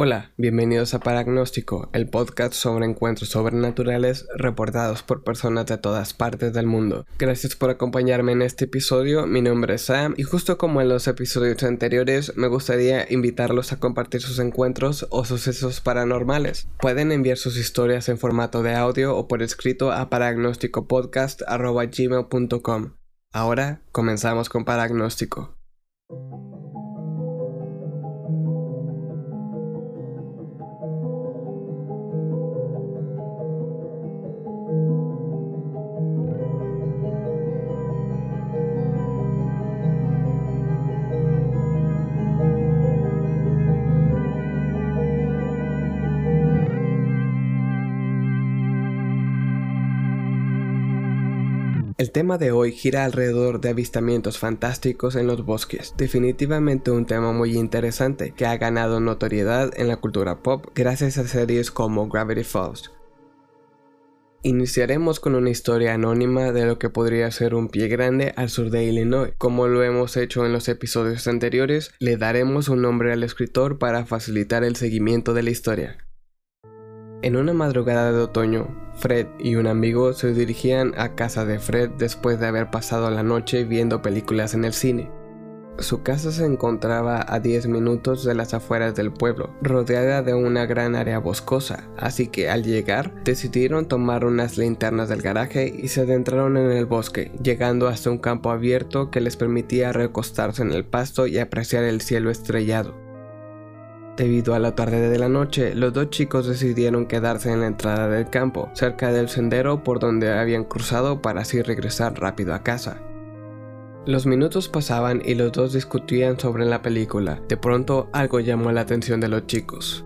Hola, bienvenidos a Paragnóstico, el podcast sobre encuentros sobrenaturales reportados por personas de todas partes del mundo. Gracias por acompañarme en este episodio, mi nombre es Sam y justo como en los episodios anteriores me gustaría invitarlos a compartir sus encuentros o sucesos paranormales. Pueden enviar sus historias en formato de audio o por escrito a paragnósticopodcast.gmail.com. Ahora comenzamos con Paragnóstico. El tema de hoy gira alrededor de avistamientos fantásticos en los bosques, definitivamente un tema muy interesante que ha ganado notoriedad en la cultura pop gracias a series como Gravity Falls. Iniciaremos con una historia anónima de lo que podría ser un pie grande al sur de Illinois. Como lo hemos hecho en los episodios anteriores, le daremos un nombre al escritor para facilitar el seguimiento de la historia. En una madrugada de otoño, Fred y un amigo se dirigían a casa de Fred después de haber pasado la noche viendo películas en el cine. Su casa se encontraba a 10 minutos de las afueras del pueblo, rodeada de una gran área boscosa, así que al llegar decidieron tomar unas linternas del garaje y se adentraron en el bosque, llegando hasta un campo abierto que les permitía recostarse en el pasto y apreciar el cielo estrellado. Debido a la tarde de la noche, los dos chicos decidieron quedarse en la entrada del campo, cerca del sendero por donde habían cruzado para así regresar rápido a casa. Los minutos pasaban y los dos discutían sobre la película. De pronto algo llamó la atención de los chicos.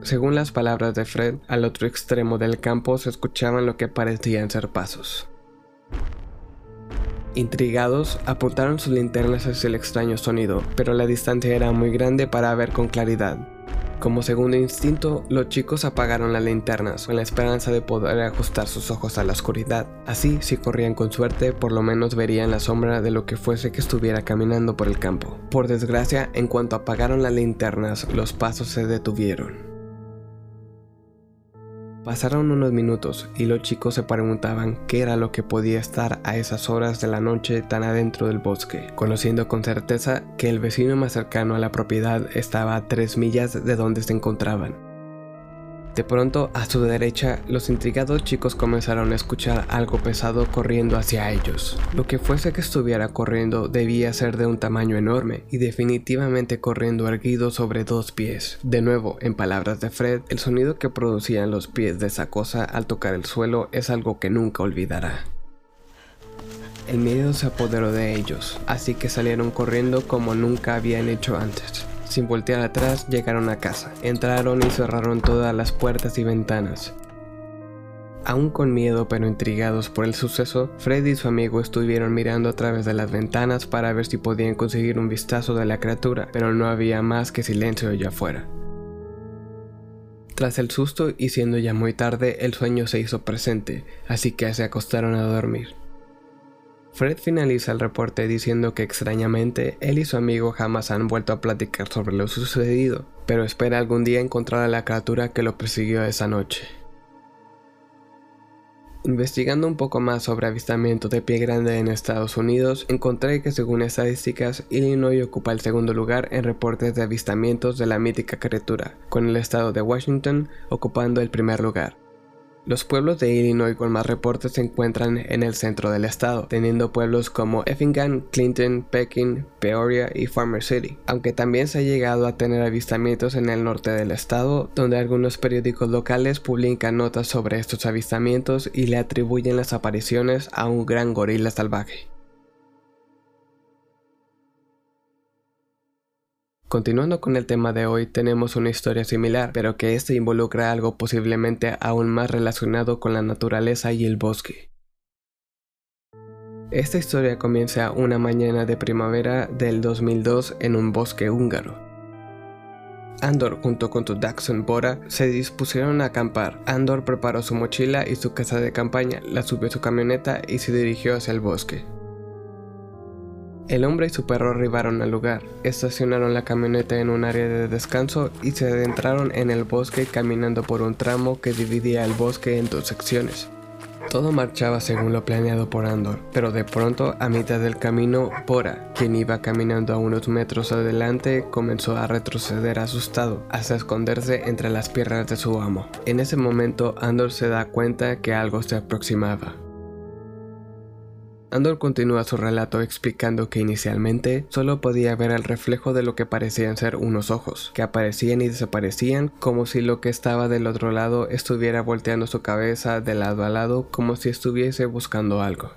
Según las palabras de Fred, al otro extremo del campo se escuchaban lo que parecían ser pasos. Intrigados, apuntaron sus linternas hacia el extraño sonido, pero la distancia era muy grande para ver con claridad. Como segundo instinto, los chicos apagaron las linternas con la esperanza de poder ajustar sus ojos a la oscuridad. Así, si corrían con suerte, por lo menos verían la sombra de lo que fuese que estuviera caminando por el campo. Por desgracia, en cuanto apagaron las linternas, los pasos se detuvieron. Pasaron unos minutos y los chicos se preguntaban qué era lo que podía estar a esas horas de la noche tan adentro del bosque, conociendo con certeza que el vecino más cercano a la propiedad estaba a tres millas de donde se encontraban. De pronto, a su derecha, los intrigados chicos comenzaron a escuchar algo pesado corriendo hacia ellos. Lo que fuese que estuviera corriendo debía ser de un tamaño enorme y definitivamente corriendo erguido sobre dos pies. De nuevo, en palabras de Fred, el sonido que producían los pies de esa cosa al tocar el suelo es algo que nunca olvidará. El miedo se apoderó de ellos, así que salieron corriendo como nunca habían hecho antes. Sin voltear atrás, llegaron a casa. Entraron y cerraron todas las puertas y ventanas. Aún con miedo pero intrigados por el suceso, Fred y su amigo estuvieron mirando a través de las ventanas para ver si podían conseguir un vistazo de la criatura, pero no había más que silencio allá afuera. Tras el susto y siendo ya muy tarde, el sueño se hizo presente, así que se acostaron a dormir. Fred finaliza el reporte diciendo que extrañamente él y su amigo jamás han vuelto a platicar sobre lo sucedido, pero espera algún día encontrar a la criatura que lo persiguió esa noche. Investigando un poco más sobre avistamientos de pie grande en Estados Unidos, encontré que según estadísticas, Illinois ocupa el segundo lugar en reportes de avistamientos de la mítica criatura, con el estado de Washington ocupando el primer lugar. Los pueblos de Illinois con más reportes se encuentran en el centro del estado, teniendo pueblos como Effingham, Clinton, Pekin, Peoria y Farmer City, aunque también se ha llegado a tener avistamientos en el norte del estado, donde algunos periódicos locales publican notas sobre estos avistamientos y le atribuyen las apariciones a un gran gorila salvaje. Continuando con el tema de hoy, tenemos una historia similar, pero que este involucra algo posiblemente aún más relacionado con la naturaleza y el bosque. Esta historia comienza una mañana de primavera del 2002 en un bosque húngaro. Andor junto con su Daxon Bora se dispusieron a acampar. Andor preparó su mochila y su casa de campaña, la subió a su camioneta y se dirigió hacia el bosque. El hombre y su perro arribaron al lugar, estacionaron la camioneta en un área de descanso y se adentraron en el bosque caminando por un tramo que dividía el bosque en dos secciones. Todo marchaba según lo planeado por Andor, pero de pronto, a mitad del camino, Bora, quien iba caminando a unos metros adelante, comenzó a retroceder asustado, hasta esconderse entre las piernas de su amo. En ese momento, Andor se da cuenta que algo se aproximaba. Andor continúa su relato explicando que inicialmente solo podía ver el reflejo de lo que parecían ser unos ojos, que aparecían y desaparecían como si lo que estaba del otro lado estuviera volteando su cabeza de lado a lado como si estuviese buscando algo.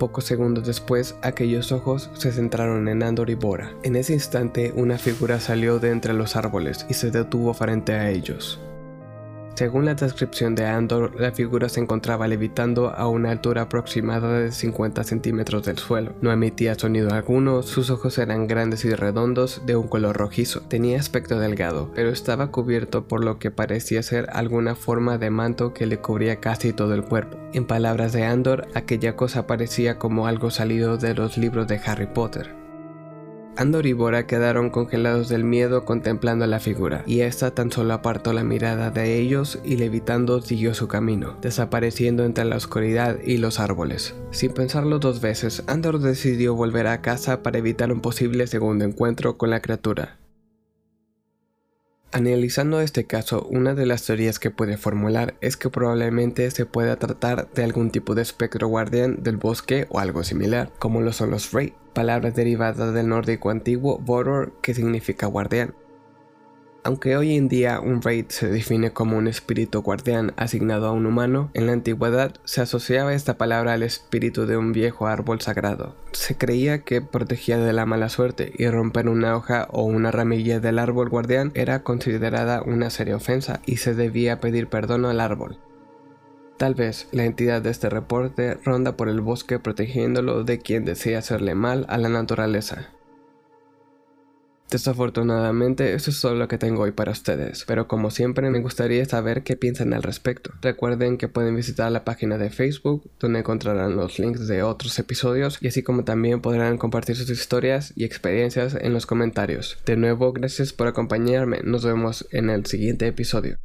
Pocos segundos después, aquellos ojos se centraron en Andor y Bora. En ese instante, una figura salió de entre los árboles y se detuvo frente a ellos. Según la descripción de Andor, la figura se encontraba levitando a una altura aproximada de 50 centímetros del suelo. No emitía sonido alguno, sus ojos eran grandes y redondos, de un color rojizo. Tenía aspecto delgado, pero estaba cubierto por lo que parecía ser alguna forma de manto que le cubría casi todo el cuerpo. En palabras de Andor, aquella cosa parecía como algo salido de los libros de Harry Potter. Andor y Bora quedaron congelados del miedo contemplando la figura, y esta tan solo apartó la mirada de ellos y levitando siguió su camino, desapareciendo entre la oscuridad y los árboles. Sin pensarlo dos veces, Andor decidió volver a casa para evitar un posible segundo encuentro con la criatura. Analizando este caso, una de las teorías que puede formular es que probablemente se pueda tratar de algún tipo de espectro guardián del bosque o algo similar, como lo son los Frey, palabra derivada del nórdico antiguo Voror que significa guardián. Aunque hoy en día un raid se define como un espíritu guardián asignado a un humano, en la antigüedad se asociaba esta palabra al espíritu de un viejo árbol sagrado. Se creía que protegía de la mala suerte y romper una hoja o una ramilla del árbol guardián era considerada una seria ofensa y se debía pedir perdón al árbol. Tal vez la entidad de este reporte ronda por el bosque protegiéndolo de quien desea hacerle mal a la naturaleza. Desafortunadamente, eso es todo lo que tengo hoy para ustedes, pero como siempre me gustaría saber qué piensan al respecto. Recuerden que pueden visitar la página de Facebook, donde encontrarán los links de otros episodios y así como también podrán compartir sus historias y experiencias en los comentarios. De nuevo, gracias por acompañarme, nos vemos en el siguiente episodio.